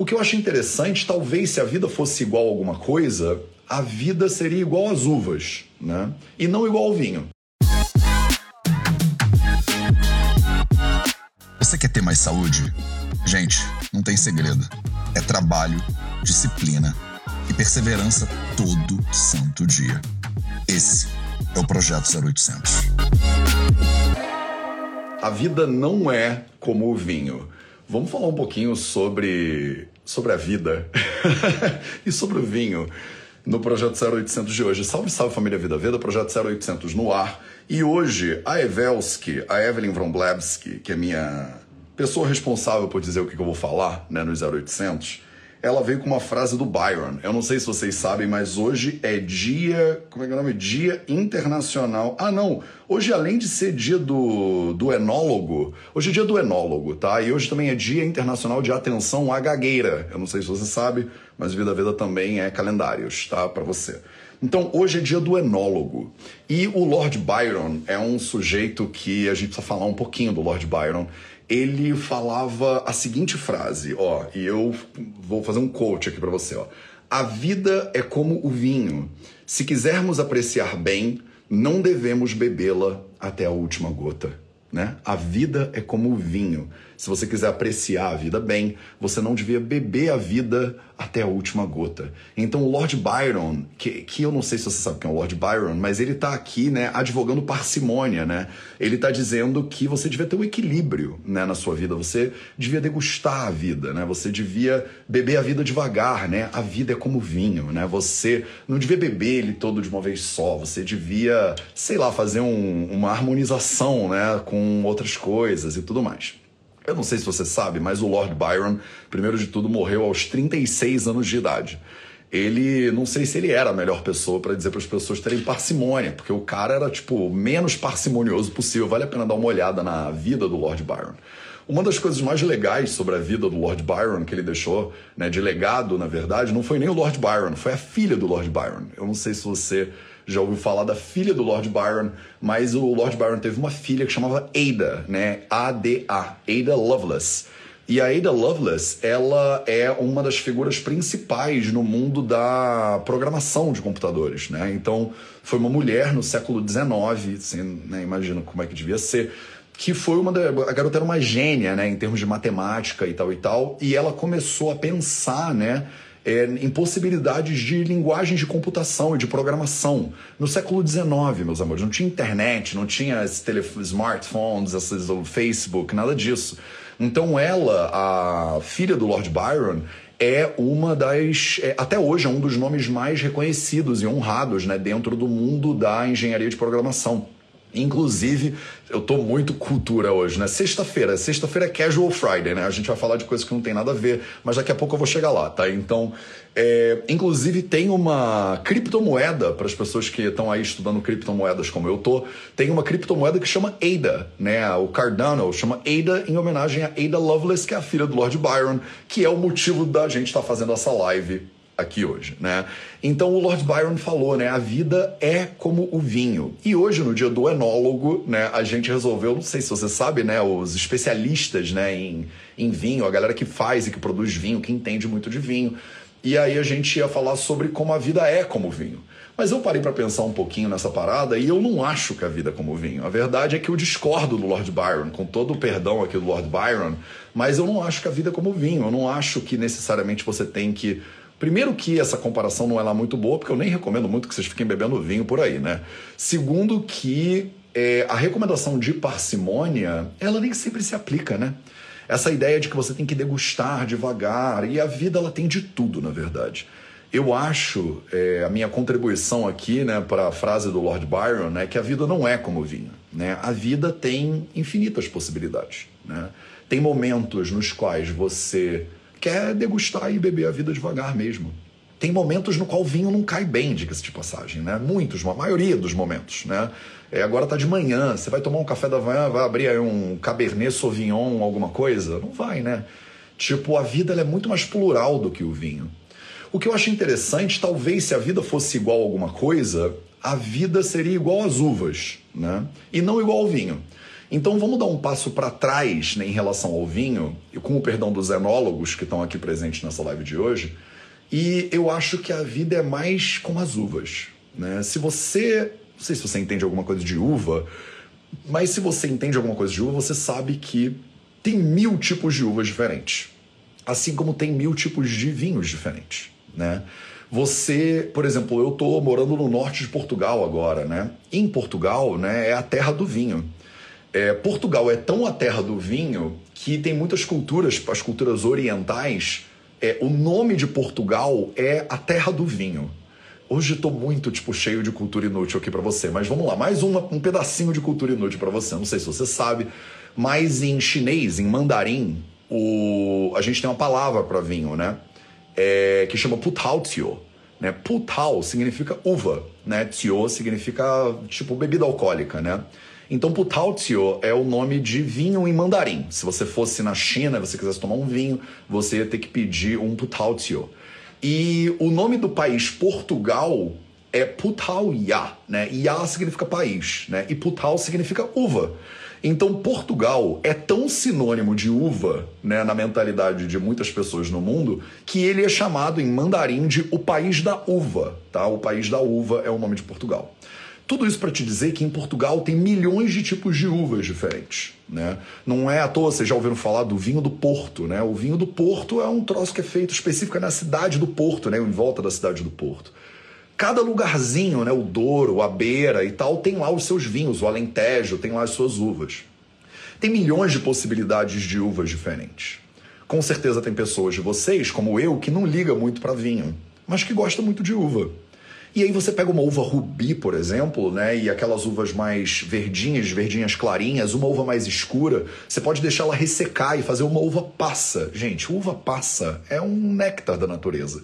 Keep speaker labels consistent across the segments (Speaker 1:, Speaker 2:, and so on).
Speaker 1: O que eu acho interessante, talvez se a vida fosse igual a alguma coisa, a vida seria igual às uvas, né? E não igual ao vinho.
Speaker 2: Você quer ter mais saúde? Gente, não tem segredo. É trabalho, disciplina e perseverança todo santo dia. Esse é o Projeto 0800.
Speaker 1: A vida não é como o vinho. Vamos falar um pouquinho sobre, sobre a vida e sobre o vinho no Projeto 0800 de hoje. Salve, salve família Vida Veda, Projeto 0800 no ar. E hoje a Evelski, a Evelyn Vromblevski, que é minha pessoa responsável por dizer o que eu vou falar né, no 0800, ela veio com uma frase do Byron. Eu não sei se vocês sabem, mas hoje é dia. Como é que é o nome? Dia Internacional. Ah, não! Hoje, além de ser dia do, do enólogo, hoje é dia do enólogo, tá? E hoje também é Dia Internacional de Atenção à Gagueira. Eu não sei se você sabe, mas Vida Vida também é calendários, tá? Para você. Então, hoje é dia do enólogo. E o Lord Byron é um sujeito que a gente precisa falar um pouquinho do Lord Byron ele falava a seguinte frase, ó, e eu vou fazer um quote aqui para você, ó. A vida é como o vinho. Se quisermos apreciar bem, não devemos bebê-la até a última gota, né? A vida é como o vinho. Se você quiser apreciar a vida bem, você não devia beber a vida até a última gota. Então o Lord Byron, que, que eu não sei se você sabe quem é o Lord Byron, mas ele está aqui, né, advogando parcimônia, né? Ele está dizendo que você devia ter um equilíbrio, né, na sua vida. Você devia degustar a vida, né? Você devia beber a vida devagar, né? A vida é como vinho, né? Você não devia beber ele todo de uma vez só. Você devia, sei lá, fazer um, uma harmonização, né, com outras coisas e tudo mais. Eu não sei se você sabe, mas o Lord Byron, primeiro de tudo, morreu aos 36 anos de idade. Ele, não sei se ele era a melhor pessoa para dizer para as pessoas terem parcimônia, porque o cara era tipo menos parcimonioso possível. Vale a pena dar uma olhada na vida do Lord Byron. Uma das coisas mais legais sobre a vida do Lord Byron que ele deixou, né, de legado, na verdade, não foi nem o Lord Byron, foi a filha do Lord Byron. Eu não sei se você já ouviu falar da filha do Lord Byron, mas o Lord Byron teve uma filha que chamava Ada, né? A-D-A, Ada Lovelace. E a Ada Lovelace, ela é uma das figuras principais no mundo da programação de computadores, né? Então, foi uma mulher no século XIX, assim, né? imagina como é que devia ser, que foi uma da, a garota era uma gênia, né, em termos de matemática e tal e tal, e ela começou a pensar, né, é, em possibilidades de linguagens de computação e de programação. No século XIX, meus amores, não tinha internet, não tinha smartphones, esses, Facebook, nada disso. Então ela, a filha do Lord Byron, é uma das. É, até hoje é um dos nomes mais reconhecidos e honrados né, dentro do mundo da engenharia de programação. Inclusive, eu tô muito cultura hoje, né? Sexta-feira, sexta-feira é casual Friday, né? A gente vai falar de coisas que não tem nada a ver, mas daqui a pouco eu vou chegar lá, tá? Então, é, inclusive tem uma criptomoeda para as pessoas que estão aí estudando criptomoedas como eu tô. Tem uma criptomoeda que chama ADA, né? O Cardano chama ADA em homenagem a Ada Lovelace, que é a filha do Lord Byron, que é o motivo da gente estar tá fazendo essa live aqui hoje, né? Então o Lord Byron falou, né? A vida é como o vinho. E hoje, no dia do enólogo, né? A gente resolveu, não sei se você sabe, né? Os especialistas, né? Em, em vinho, a galera que faz e que produz vinho, que entende muito de vinho. E aí a gente ia falar sobre como a vida é como vinho. Mas eu parei para pensar um pouquinho nessa parada e eu não acho que a vida é como vinho. A verdade é que eu discordo do Lord Byron, com todo o perdão aqui do Lord Byron, mas eu não acho que a vida é como vinho. Eu não acho que necessariamente você tem que Primeiro que essa comparação não é lá muito boa, porque eu nem recomendo muito que vocês fiquem bebendo vinho por aí, né? Segundo que é, a recomendação de parcimônia, ela nem sempre se aplica, né? Essa ideia de que você tem que degustar devagar, e a vida ela tem de tudo, na verdade. Eu acho, é, a minha contribuição aqui, né, para a frase do Lord Byron, né, que a vida não é como vinho, né? A vida tem infinitas possibilidades, né? Tem momentos nos quais você quer degustar e beber a vida devagar mesmo. Tem momentos no qual o vinho não cai bem, diga-se de passagem, né? Muitos, a maioria dos momentos, né? É, agora tá de manhã, você vai tomar um café da manhã, vai abrir aí um Cabernet Sauvignon, alguma coisa? Não vai, né? Tipo, a vida é muito mais plural do que o vinho. O que eu acho interessante, talvez se a vida fosse igual a alguma coisa, a vida seria igual às uvas, né? E não igual ao vinho. Então vamos dar um passo para trás né, em relação ao vinho, e com o perdão dos enólogos que estão aqui presentes nessa live de hoje. E eu acho que a vida é mais como as uvas. Né? Se você. Não sei se você entende alguma coisa de uva, mas se você entende alguma coisa de uva, você sabe que tem mil tipos de uvas diferentes. Assim como tem mil tipos de vinhos diferentes. Né? Você, por exemplo, eu estou morando no norte de Portugal agora, né? Em Portugal, né, é a terra do vinho. É, Portugal é tão a terra do vinho que tem muitas culturas, as culturas orientais, é, o nome de Portugal é a terra do vinho. Hoje estou muito tipo cheio de cultura inútil aqui para você, mas vamos lá, mais uma, um pedacinho de cultura inútil para você. Não sei se você sabe, mas em chinês, em mandarim, o, a gente tem uma palavra para vinho, né? É, que chama putao tio. Né? Putao significa uva, né? Tio significa tipo bebida alcoólica, né? Então, Putautio é o nome de vinho em mandarim. Se você fosse na China e você quisesse tomar um vinho, você ia ter que pedir um Putautio. E o nome do país Portugal é Putauia, né? Ia significa país, né? E Putal significa uva. Então, Portugal é tão sinônimo de uva, né, na mentalidade de muitas pessoas no mundo, que ele é chamado em mandarim de o país da uva, tá? O país da uva é o nome de Portugal. Tudo isso para te dizer que em Portugal tem milhões de tipos de uvas diferentes. Né? Não é à toa, vocês já ouviram falar do vinho do Porto. Né? O vinho do Porto é um troço que é feito específico na cidade do Porto, né? em volta da cidade do Porto. Cada lugarzinho, né? o Douro, a Beira e tal, tem lá os seus vinhos. O Alentejo tem lá as suas uvas. Tem milhões de possibilidades de uvas diferentes. Com certeza tem pessoas de vocês, como eu, que não liga muito para vinho, mas que gosta muito de uva. E aí você pega uma uva rubi, por exemplo, né? E aquelas uvas mais verdinhas, verdinhas clarinhas, uma uva mais escura, você pode deixar ela ressecar e fazer uma uva passa. Gente, uva passa é um néctar da natureza.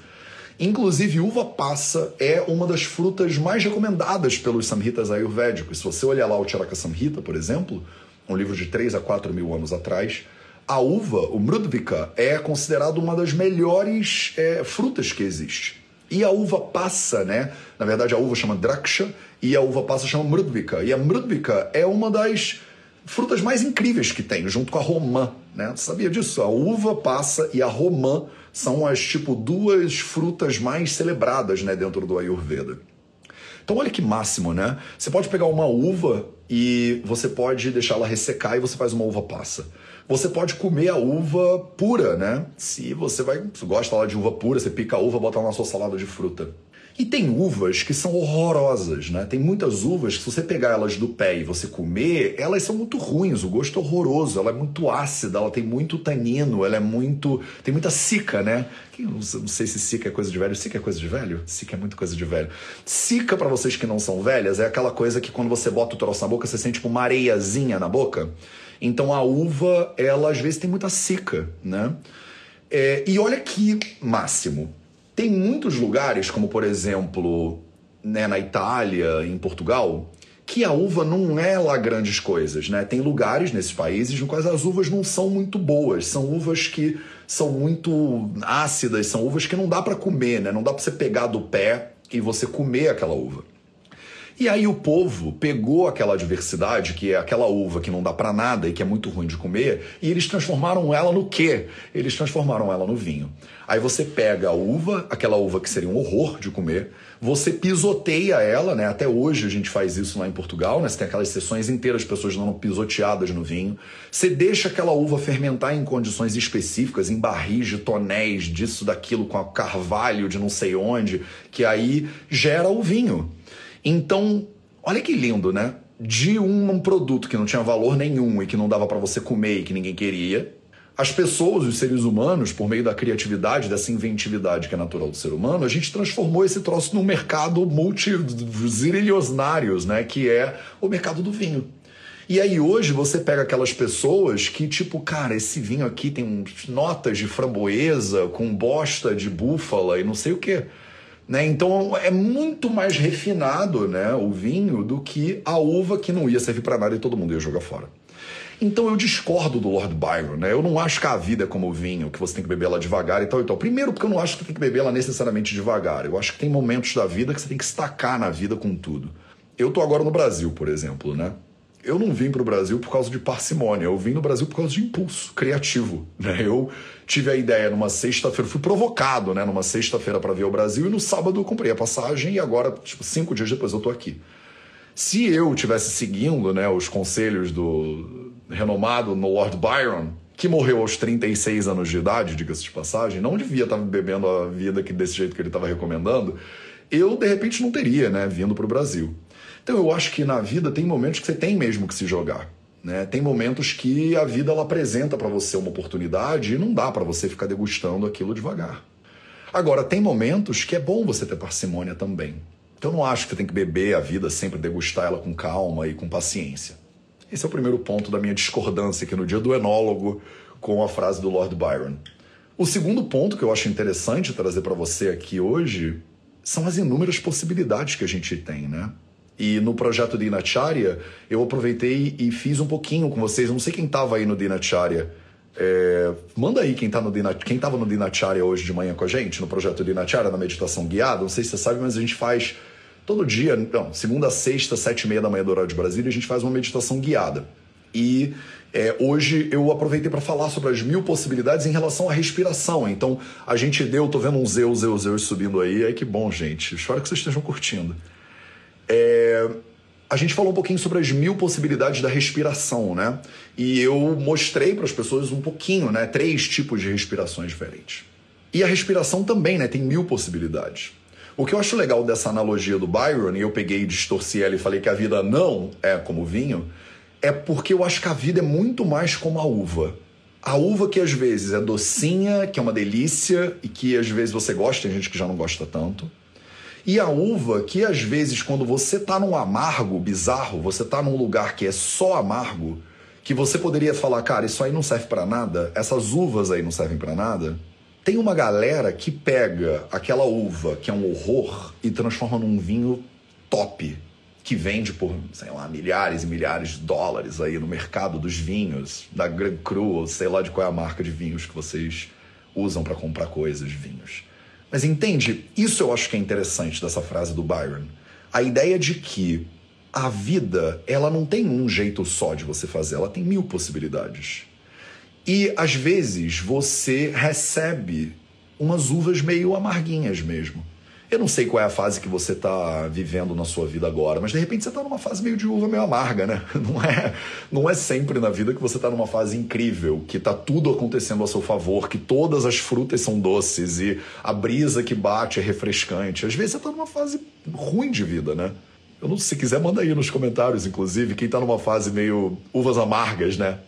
Speaker 1: Inclusive, uva passa é uma das frutas mais recomendadas pelos samhitas ayurvédicos. Se você olhar lá o Charaka Samhita, por exemplo, um livro de 3 a 4 mil anos atrás, a uva, o mrudvika, é considerado uma das melhores é, frutas que existe. E a uva passa, né? Na verdade, a uva chama Draksha e a uva passa chama Mrudvika. E a Mrudvika é uma das frutas mais incríveis que tem, junto com a romã, né? Você sabia disso? A uva passa e a romã são as, tipo, duas frutas mais celebradas, né, dentro do Ayurveda. Então olha que máximo, né? Você pode pegar uma uva e você pode deixá-la ressecar e você faz uma uva passa. Você pode comer a uva pura, né? Se você vai, gosta lá de uva pura, você pica a uva, bota na sua salada de fruta. E tem uvas que são horrorosas, né? Tem muitas uvas que se você pegar elas do pé e você comer, elas são muito ruins, o gosto é horroroso, ela é muito ácida, ela tem muito tanino, ela é muito. tem muita cica, né? Não sei se cica é coisa de velho. Cica é coisa de velho? Cica é muito coisa de velho. Cica, para vocês que não são velhas, é aquela coisa que quando você bota o troço na boca, você sente tipo uma areiazinha na boca. Então a uva, ela às vezes tem muita seca, né? É, e olha que máximo. Tem muitos lugares, como por exemplo né, na Itália, em Portugal, que a uva não é lá grandes coisas, né? Tem lugares nesses países nos quais as uvas não são muito boas, são uvas que são muito ácidas, são uvas que não dá para comer, né? Não dá para você pegar do pé e você comer aquela uva. E aí o povo pegou aquela diversidade, que é aquela uva que não dá para nada e que é muito ruim de comer, e eles transformaram ela no quê? Eles transformaram ela no vinho. Aí você pega a uva, aquela uva que seria um horror de comer, você pisoteia ela, né? Até hoje a gente faz isso lá em Portugal, né? Você tem aquelas sessões inteiras de pessoas dando pisoteadas no vinho. Você deixa aquela uva fermentar em condições específicas, em barris de tonéis, disso, daquilo, com carvalho de não sei onde, que aí gera o vinho. Então, olha que lindo, né? De um produto que não tinha valor nenhum e que não dava para você comer e que ninguém queria, as pessoas, os seres humanos, por meio da criatividade, dessa inventividade que é natural do ser humano, a gente transformou esse troço num mercado multizirilionários, né? Que é o mercado do vinho. E aí hoje você pega aquelas pessoas que, tipo, cara, esse vinho aqui tem notas de framboesa com bosta de búfala e não sei o quê. Né? Então é muito mais refinado né, o vinho do que a uva que não ia servir para nada e todo mundo ia jogar fora. Então eu discordo do Lord Byron, né? Eu não acho que a vida é como o vinho, que você tem que beber ela devagar e tal e tal. Primeiro, porque eu não acho que tem que beber ela necessariamente devagar. Eu acho que tem momentos da vida que você tem que estacar na vida com tudo. Eu tô agora no Brasil, por exemplo, né? Eu não vim para o Brasil por causa de parcimônia, eu vim no Brasil por causa de impulso criativo. Né? Eu tive a ideia numa sexta-feira, fui provocado né, numa sexta-feira para ver o Brasil e no sábado eu comprei a passagem e agora, tipo, cinco dias depois eu tô aqui. Se eu tivesse seguindo né, os conselhos do renomado no Lord Byron, que morreu aos 36 anos de idade, diga-se de passagem, não devia estar bebendo a vida que desse jeito que ele estava recomendando, eu de repente não teria né, vindo para o Brasil. Então eu acho que na vida tem momentos que você tem mesmo que se jogar. Né? Tem momentos que a vida ela apresenta para você uma oportunidade e não dá para você ficar degustando aquilo devagar. Agora, tem momentos que é bom você ter parcimônia também. Então eu não acho que você tem que beber a vida sempre, degustar ela com calma e com paciência. Esse é o primeiro ponto da minha discordância aqui no dia do enólogo com a frase do Lord Byron. O segundo ponto que eu acho interessante trazer para você aqui hoje são as inúmeras possibilidades que a gente tem, né? E no projeto Dinacharya, eu aproveitei e fiz um pouquinho com vocês. Não sei quem estava aí no Dinacharya. É, manda aí quem, tá no Dina, quem tava no Dinacharya hoje de manhã com a gente, no projeto Dinacharya, na meditação guiada. Não sei se você sabe, mas a gente faz todo dia, não, segunda sexta, sete e meia da manhã do horário de Brasília, a gente faz uma meditação guiada. E é, hoje eu aproveitei para falar sobre as mil possibilidades em relação à respiração. Então a gente deu, tô vendo um Zeus, Zeus, Zeus subindo aí. Aí que bom, gente. Espero que vocês estejam curtindo. É, a gente falou um pouquinho sobre as mil possibilidades da respiração, né? E eu mostrei para as pessoas um pouquinho, né? Três tipos de respirações diferentes. E a respiração também, né? Tem mil possibilidades. O que eu acho legal dessa analogia do Byron, e eu peguei e distorci ela e falei que a vida não é como vinho, é porque eu acho que a vida é muito mais como a uva. A uva que às vezes é docinha, que é uma delícia e que às vezes você gosta, tem gente que já não gosta tanto. E a uva, que às vezes, quando você tá num amargo bizarro, você tá num lugar que é só amargo, que você poderia falar, cara, isso aí não serve para nada, essas uvas aí não servem para nada. Tem uma galera que pega aquela uva, que é um horror, e transforma num vinho top, que vende por, sei lá, milhares e milhares de dólares aí no mercado dos vinhos, da Grand Cru, sei lá de qual é a marca de vinhos que vocês usam para comprar coisas, vinhos. Mas entende? Isso eu acho que é interessante dessa frase do Byron. A ideia de que a vida, ela não tem um jeito só de você fazer, ela tem mil possibilidades. E às vezes você recebe umas uvas meio amarguinhas mesmo. Eu não sei qual é a fase que você está vivendo na sua vida agora, mas de repente você está numa fase meio de uva meio amarga, né? Não é, não é sempre na vida que você está numa fase incrível, que está tudo acontecendo a seu favor, que todas as frutas são doces e a brisa que bate é refrescante. Às vezes você está numa fase ruim de vida, né? Eu não sei, se quiser, manda aí nos comentários, inclusive, quem tá numa fase meio uvas amargas, né?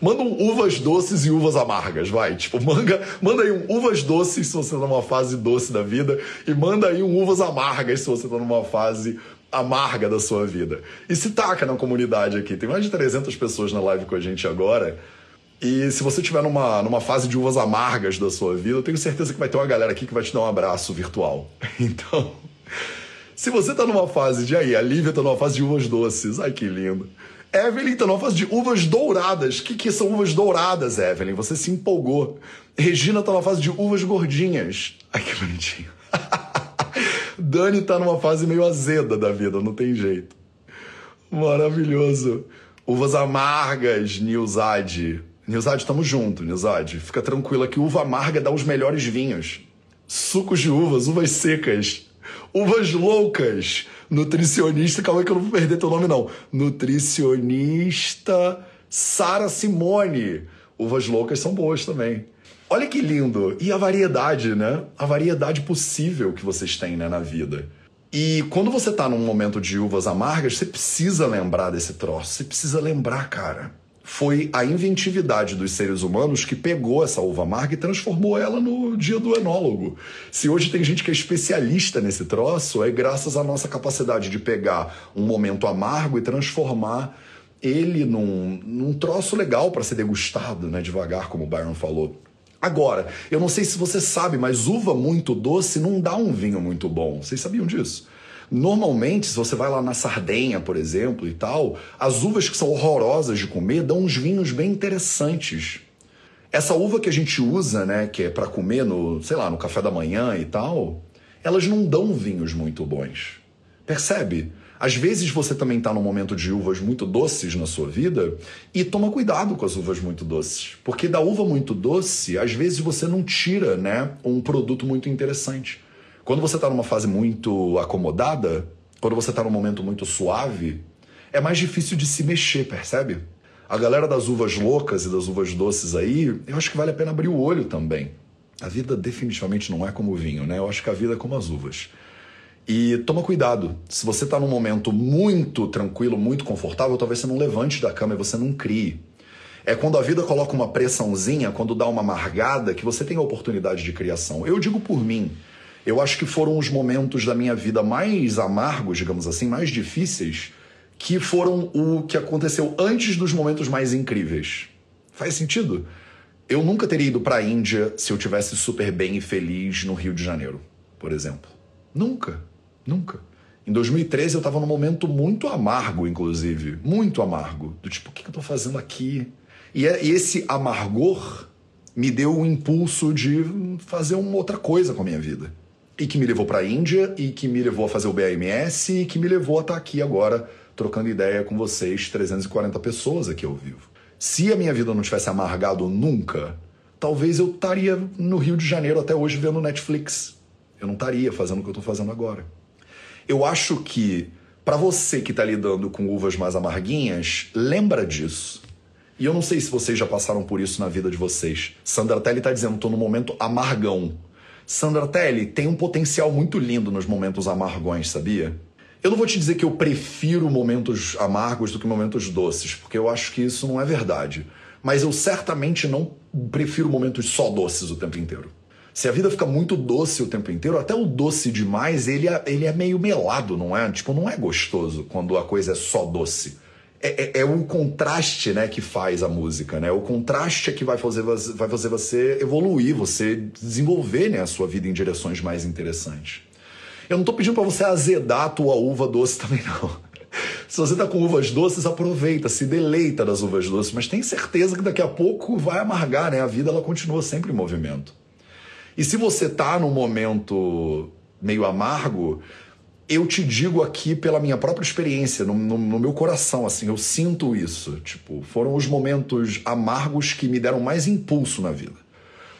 Speaker 1: Manda um uvas doces e uvas amargas, vai. Tipo, manga, manda aí um uvas doces se você tá numa fase doce da vida e manda aí um uvas amargas se você tá numa fase amarga da sua vida. E se taca na comunidade aqui. Tem mais de 300 pessoas na live com a gente agora. E se você estiver numa, numa fase de uvas amargas da sua vida, eu tenho certeza que vai ter uma galera aqui que vai te dar um abraço virtual. Então... Se você tá numa fase de aí, a Lívia tá numa fase de uvas doces, ai que lindo. Evelyn tá numa fase de uvas douradas. O que, que são uvas douradas, Evelyn? Você se empolgou. Regina tá numa fase de uvas gordinhas. Ai que bonitinho. Dani tá numa fase meio azeda da vida, não tem jeito. Maravilhoso. Uvas amargas, Nilzade. Nilzade, tamo junto, Nilzade. Fica tranquila que uva amarga dá os melhores vinhos. Sucos de uvas, uvas secas. Uvas loucas. Nutricionista, calma aí que eu não vou perder teu nome, não. Nutricionista Sara Simone. Uvas loucas são boas também. Olha que lindo. E a variedade, né? A variedade possível que vocês têm né, na vida. E quando você tá num momento de uvas amargas, você precisa lembrar desse troço. Você precisa lembrar, cara foi a inventividade dos seres humanos que pegou essa uva amarga e transformou ela no dia do enólogo. Se hoje tem gente que é especialista nesse troço, é graças à nossa capacidade de pegar um momento amargo e transformar ele num, num troço legal para ser degustado, né, devagar, como o Byron falou. Agora, eu não sei se você sabe, mas uva muito doce não dá um vinho muito bom. Vocês sabiam disso? Normalmente, se você vai lá na Sardenha, por exemplo, e tal, as uvas que são horrorosas de comer dão uns vinhos bem interessantes. Essa uva que a gente usa, né, que é para comer no, sei lá, no café da manhã e tal, elas não dão vinhos muito bons. Percebe? Às vezes você também está num momento de uvas muito doces na sua vida e toma cuidado com as uvas muito doces, porque da uva muito doce, às vezes você não tira, né, um produto muito interessante. Quando você está numa fase muito acomodada, quando você está num momento muito suave, é mais difícil de se mexer, percebe? A galera das uvas loucas e das uvas doces aí, eu acho que vale a pena abrir o olho também. A vida definitivamente não é como o vinho, né? Eu acho que a vida é como as uvas. E toma cuidado. Se você está num momento muito tranquilo, muito confortável, talvez você não levante da cama e você não crie. É quando a vida coloca uma pressãozinha, quando dá uma amargada, que você tem a oportunidade de criação. Eu digo por mim. Eu acho que foram os momentos da minha vida mais amargos, digamos assim, mais difíceis, que foram o que aconteceu antes dos momentos mais incríveis. Faz sentido? Eu nunca teria ido para a Índia se eu tivesse super bem e feliz no Rio de Janeiro, por exemplo. Nunca. Nunca. Em 2013 eu estava num momento muito amargo, inclusive. Muito amargo. Do tipo, o que eu estou fazendo aqui? E, é, e esse amargor me deu o impulso de fazer uma outra coisa com a minha vida. E que me levou para a Índia, e que me levou a fazer o BAMS, e que me levou a estar tá aqui agora, trocando ideia com vocês, 340 pessoas aqui ao vivo. Se a minha vida não tivesse amargado nunca, talvez eu estaria no Rio de Janeiro até hoje vendo Netflix. Eu não estaria fazendo o que eu estou fazendo agora. Eu acho que para você que está lidando com uvas mais amarguinhas, lembra disso. E eu não sei se vocês já passaram por isso na vida de vocês. Sandra Telly está dizendo, estou no momento amargão. Sandra Telly tem um potencial muito lindo nos momentos amargões, sabia? Eu não vou te dizer que eu prefiro momentos amargos do que momentos doces, porque eu acho que isso não é verdade. Mas eu certamente não prefiro momentos só doces o tempo inteiro. Se a vida fica muito doce o tempo inteiro, até o doce demais, ele é, ele é meio melado, não é? Tipo, não é gostoso quando a coisa é só doce. É, é, é o contraste, né, que faz a música, né? O contraste é que vai fazer, vai fazer você evoluir, você desenvolver, né, a sua vida em direções mais interessantes. Eu não tô pedindo para você azedar a tua uva doce também, não. Se você tá com uvas doces, aproveita, se deleita das uvas doces, mas tem certeza que daqui a pouco vai amargar, né? A vida ela continua sempre em movimento. E se você tá num momento meio amargo, eu te digo aqui pela minha própria experiência, no, no, no, meu coração, assim, eu sinto isso. Tipo, foram os momentos amargos que me deram mais impulso na vida.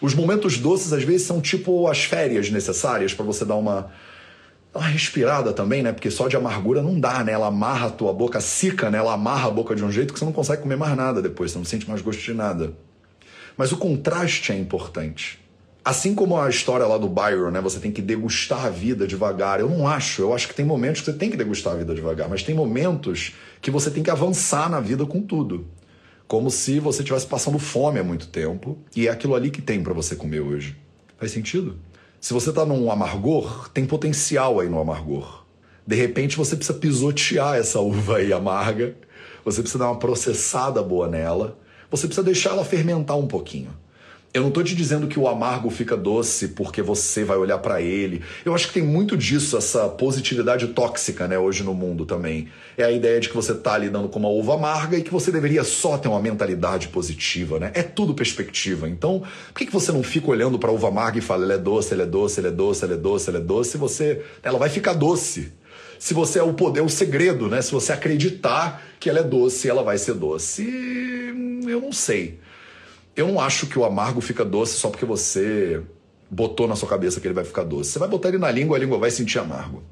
Speaker 1: Os momentos doces, às vezes, são tipo as férias necessárias para você dar uma, uma respirada também, né? Porque só de amargura não dá, né? Ela amarra a tua boca, seca, né? Ela amarra a boca de um jeito que você não consegue comer mais nada depois, você não sente mais gosto de nada. Mas o contraste é importante. Assim como a história lá do Byron, né? Você tem que degustar a vida devagar. Eu não acho. Eu acho que tem momentos que você tem que degustar a vida devagar, mas tem momentos que você tem que avançar na vida com tudo. Como se você estivesse passando fome há muito tempo e é aquilo ali que tem para você comer hoje. Faz sentido? Se você tá num amargor, tem potencial aí no amargor. De repente você precisa pisotear essa uva aí amarga, você precisa dar uma processada boa nela, você precisa deixar ela fermentar um pouquinho. Eu não estou te dizendo que o amargo fica doce porque você vai olhar para ele. Eu acho que tem muito disso, essa positividade tóxica, né, hoje no mundo também. É a ideia de que você está lidando com uma uva amarga e que você deveria só ter uma mentalidade positiva, né? É tudo perspectiva. Então, por que, que você não fica olhando para a uva amarga e fala, ela é doce, ela é doce, ela é doce, ela é doce, ela é doce, você, ela vai ficar doce. Se você é o poder, o segredo, né? Se você acreditar que ela é doce, ela vai ser doce. Eu não sei. Eu não acho que o amargo fica doce só porque você botou na sua cabeça que ele vai ficar doce. Você vai botar ele na língua, a língua vai sentir amargo.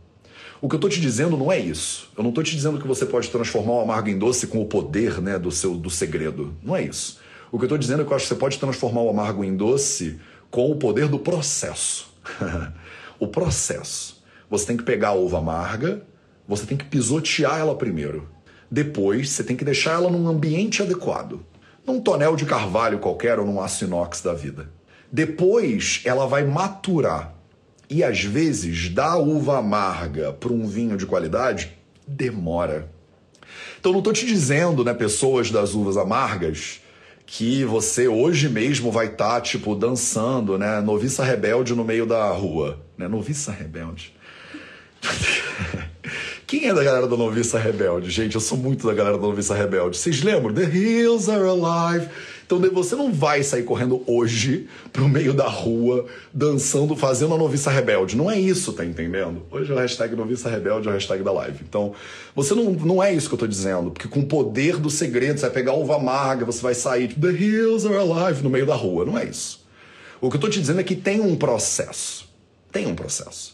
Speaker 1: O que eu estou te dizendo não é isso. Eu não estou te dizendo que você pode transformar o amargo em doce com o poder né, do seu do segredo. Não é isso. O que eu estou dizendo é que eu acho que você pode transformar o amargo em doce com o poder do processo. o processo. Você tem que pegar a uva amarga, você tem que pisotear ela primeiro. Depois, você tem que deixar ela num ambiente adequado num tonel de carvalho qualquer ou num aço inox da vida. Depois ela vai maturar. E às vezes, da uva amarga para um vinho de qualidade, demora. Então não estou te dizendo, né, pessoas das uvas amargas, que você hoje mesmo vai estar, tá, tipo, dançando, né, noviça rebelde no meio da rua. Né? Noviça rebelde. Quem é da galera da Noviça Rebelde? Gente, eu sou muito da galera da Noviça Rebelde. Vocês lembram? The Hills Are Alive. Então você não vai sair correndo hoje pro meio da rua, dançando, fazendo a noviça rebelde. Não é isso, tá entendendo? Hoje é o hashtag noviça rebelde, é o hashtag da live. Então, você não, não é isso que eu tô dizendo. Porque com o poder do segredo, você vai pegar uva amarga, você vai sair, tipo, the hills are alive no meio da rua. Não é isso. O que eu tô te dizendo é que tem um processo. Tem um processo.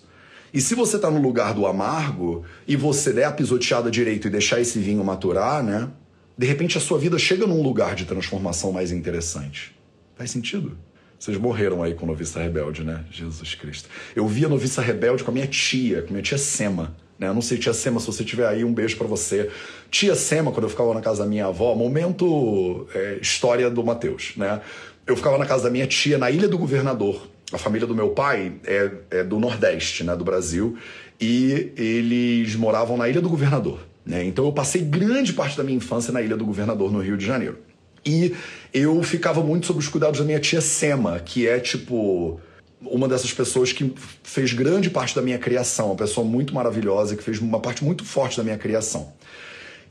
Speaker 1: E se você tá no lugar do amargo e você der a pisoteada direito e deixar esse vinho maturar, né? De repente a sua vida chega num lugar de transformação mais interessante. Faz sentido? Vocês morreram aí com Noviça Rebelde, né? Jesus Cristo. Eu vi a Noviça Rebelde com a minha tia, com a minha tia Sema. Né? Eu não sei, tia Sema, se você tiver aí, um beijo para você. Tia Sema, quando eu ficava na casa da minha avó, momento é, história do Mateus, né? Eu ficava na casa da minha tia, na Ilha do Governador. A família do meu pai é, é do Nordeste, né, do Brasil, e eles moravam na Ilha do Governador. Né? Então eu passei grande parte da minha infância na Ilha do Governador, no Rio de Janeiro. E eu ficava muito sob os cuidados da minha tia Sema, que é tipo uma dessas pessoas que fez grande parte da minha criação, uma pessoa muito maravilhosa, que fez uma parte muito forte da minha criação.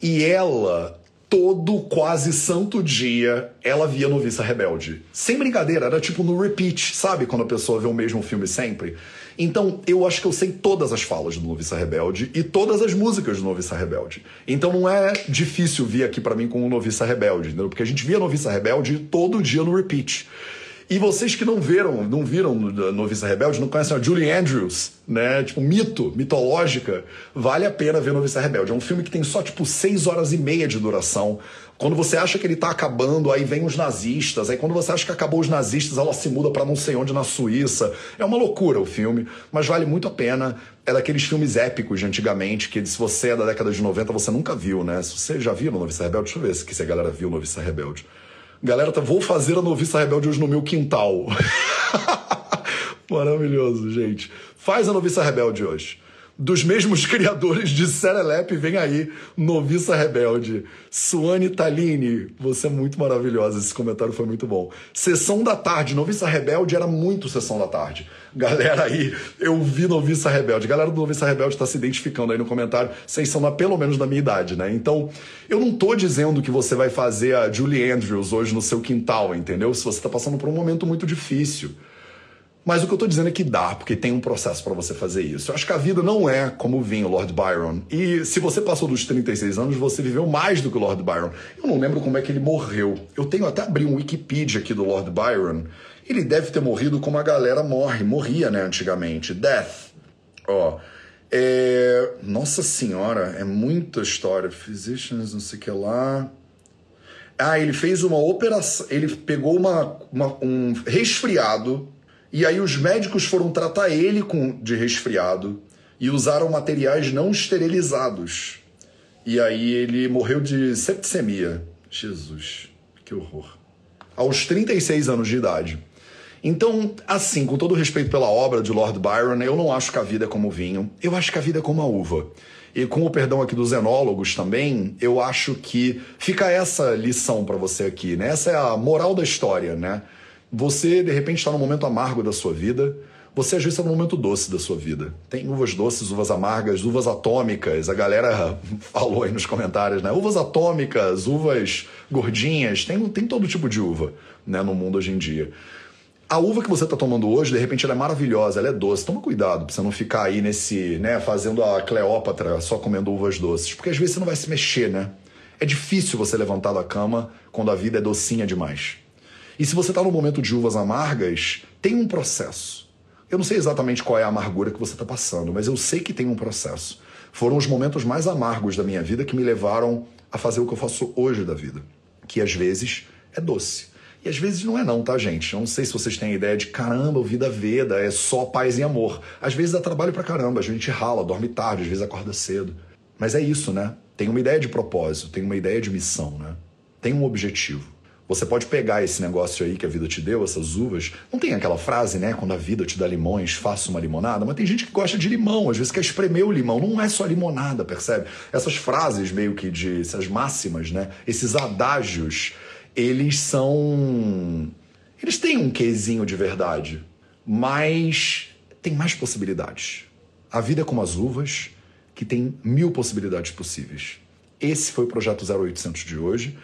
Speaker 1: E ela, todo quase santo dia, ela via Noviça Rebelde. Sem brincadeira, era tipo no repeat, sabe? Quando a pessoa vê o mesmo filme sempre. Então, eu acho que eu sei todas as falas do Noviça Rebelde e todas as músicas do Noviça Rebelde. Então não é difícil vir aqui para mim com o Noviça Rebelde, entendeu? Porque a gente via Noviça Rebelde todo dia no repeat. E vocês que não viram, não viram Noviça Rebelde, não conhecem a Julie Andrews, né? Tipo, mito, mitológica, vale a pena ver Noviça Rebelde. É um filme que tem só, tipo, seis horas e meia de duração. Quando você acha que ele tá acabando, aí vem os nazistas. Aí quando você acha que acabou os nazistas, ela se muda para não sei onde na Suíça. É uma loucura o filme, mas vale muito a pena. É daqueles filmes épicos de antigamente, que se você é da década de 90, você nunca viu, né? Se você já viu Noviça Rebelde, deixa eu ver se a galera viu Noviça Rebelde. Galera, tá, vou fazer a noviça rebelde hoje no meu quintal. Maravilhoso, gente. Faz a noviça rebelde hoje. Dos mesmos criadores de Serelepe, vem aí, Noviça Rebelde. Suane Taline, você é muito maravilhosa, esse comentário foi muito bom. Sessão da tarde, Noviça Rebelde era muito Sessão da tarde. Galera aí, eu vi Noviça Rebelde. Galera do Noviça Rebelde está se identificando aí no comentário. Vocês são pelo menos da minha idade, né? Então, eu não tô dizendo que você vai fazer a Julie Andrews hoje no seu quintal, entendeu? Se você está passando por um momento muito difícil. Mas o que eu estou dizendo é que dá, porque tem um processo para você fazer isso. Eu acho que a vida não é como vinho, Lord Byron. E se você passou dos 36 anos, você viveu mais do que o Lord Byron. Eu não lembro como é que ele morreu. Eu tenho até abrir um Wikipedia aqui do Lord Byron. Ele deve ter morrido como a galera morre, morria, né, antigamente. Death. Ó. É... Nossa senhora, é muita história. Physicians, não sei o que lá. Ah, ele fez uma operação. Ele pegou uma, uma um resfriado e aí os médicos foram tratar ele com, de resfriado e usaram materiais não esterilizados. E aí ele morreu de septicemia. Jesus, que horror. Aos 36 anos de idade. Então, assim, com todo respeito pela obra de Lord Byron, eu não acho que a vida é como vinho, eu acho que a vida é como a uva. E com o perdão aqui dos enólogos também, eu acho que fica essa lição para você aqui, né? Essa é a moral da história, né? Você, de repente, está num momento amargo da sua vida. Você, às vezes, está num momento doce da sua vida. Tem uvas doces, uvas amargas, uvas atômicas. A galera falou aí nos comentários, né? Uvas atômicas, uvas gordinhas. Tem, tem todo tipo de uva né, no mundo hoje em dia. A uva que você está tomando hoje, de repente, ela é maravilhosa, ela é doce. Toma cuidado para você não ficar aí nesse, né, fazendo a Cleópatra só comendo uvas doces. Porque às vezes você não vai se mexer, né? É difícil você levantar da cama quando a vida é docinha demais. E se você está no momento de uvas amargas, tem um processo. Eu não sei exatamente qual é a amargura que você está passando, mas eu sei que tem um processo. Foram os momentos mais amargos da minha vida que me levaram a fazer o que eu faço hoje da vida, que às vezes é doce. E às vezes não é não, tá, gente? Eu não sei se vocês têm a ideia de caramba, vida veda é só paz e amor. Às vezes dá trabalho pra caramba, a gente rala, dorme tarde, às vezes acorda cedo. Mas é isso, né? Tem uma ideia de propósito, tem uma ideia de missão, né? Tem um objetivo. Você pode pegar esse negócio aí que a vida te deu, essas uvas. Não tem aquela frase, né? Quando a vida te dá limões, faça uma limonada. Mas tem gente que gosta de limão, às vezes quer espremer o limão. Não é só limonada, percebe? Essas frases meio que de. essas máximas, né? Esses adágios, eles são. Eles têm um quesinho de verdade, mas tem mais possibilidades. A vida é como as uvas, que tem mil possibilidades possíveis. Esse foi o projeto 0800 de hoje.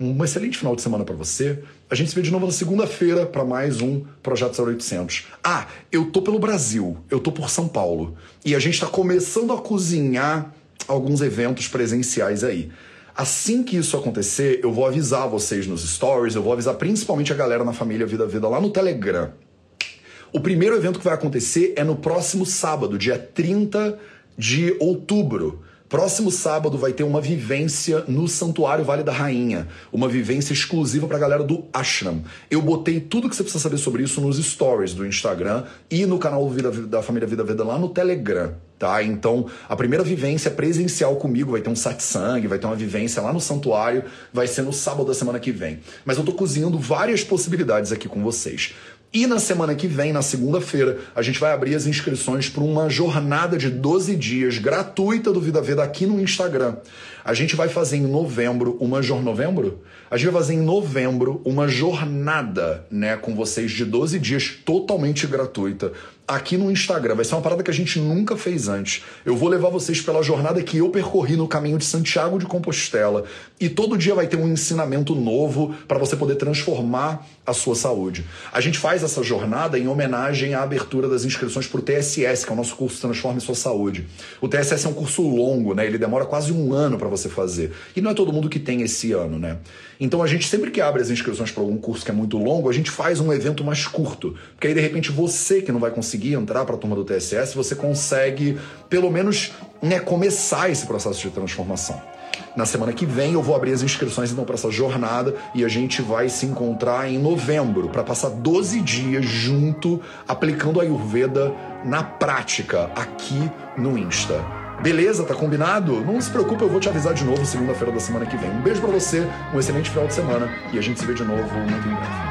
Speaker 1: Um excelente final de semana para você. A gente se vê de novo na segunda-feira para mais um Projeto 0800. Ah, eu tô pelo Brasil, eu tô por São Paulo. E a gente está começando a cozinhar alguns eventos presenciais aí. Assim que isso acontecer, eu vou avisar vocês nos stories, eu vou avisar principalmente a galera na família Vida Vida lá no Telegram. O primeiro evento que vai acontecer é no próximo sábado, dia 30 de outubro. Próximo sábado vai ter uma vivência no Santuário Vale da Rainha, uma vivência exclusiva para a galera do Ashram. Eu botei tudo que você precisa saber sobre isso nos stories do Instagram e no canal Vida, da Família Vida Veda lá no Telegram. Tá? Então, a primeira vivência presencial comigo vai ter um satsang, vai ter uma vivência lá no santuário, vai ser no sábado da semana que vem. Mas eu tô cozinhando várias possibilidades aqui com vocês. E na semana que vem, na segunda-feira, a gente vai abrir as inscrições para uma jornada de 12 dias gratuita do Vida Veda aqui no Instagram. A gente vai fazer em novembro uma jornada. Novembro? A gente vai fazer em novembro uma jornada, né, com vocês de 12 dias totalmente gratuita aqui no Instagram. Vai ser uma parada que a gente nunca fez antes. Eu vou levar vocês pela jornada que eu percorri no caminho de Santiago de Compostela. E todo dia vai ter um ensinamento novo para você poder transformar a sua saúde. A gente faz essa jornada em homenagem à abertura das inscrições para o TSS, que é o nosso curso Transforme Sua Saúde. O TSS é um curso longo, né? Ele demora quase um ano para você fazer. E não é todo mundo que tem esse ano, né? Então a gente sempre que abre as inscrições para algum curso que é muito longo, a gente faz um evento mais curto. Porque aí de repente você que não vai conseguir entrar para a turma do TSS, você consegue pelo menos né, começar esse processo de transformação. Na semana que vem eu vou abrir as inscrições então para essa jornada e a gente vai se encontrar em novembro para passar 12 dias junto aplicando a Ayurveda na prática aqui no Insta. Beleza, tá combinado? Não se preocupe, eu vou te avisar de novo segunda-feira da semana que vem. Um beijo para você, um excelente final de semana e a gente se vê de novo muito em breve.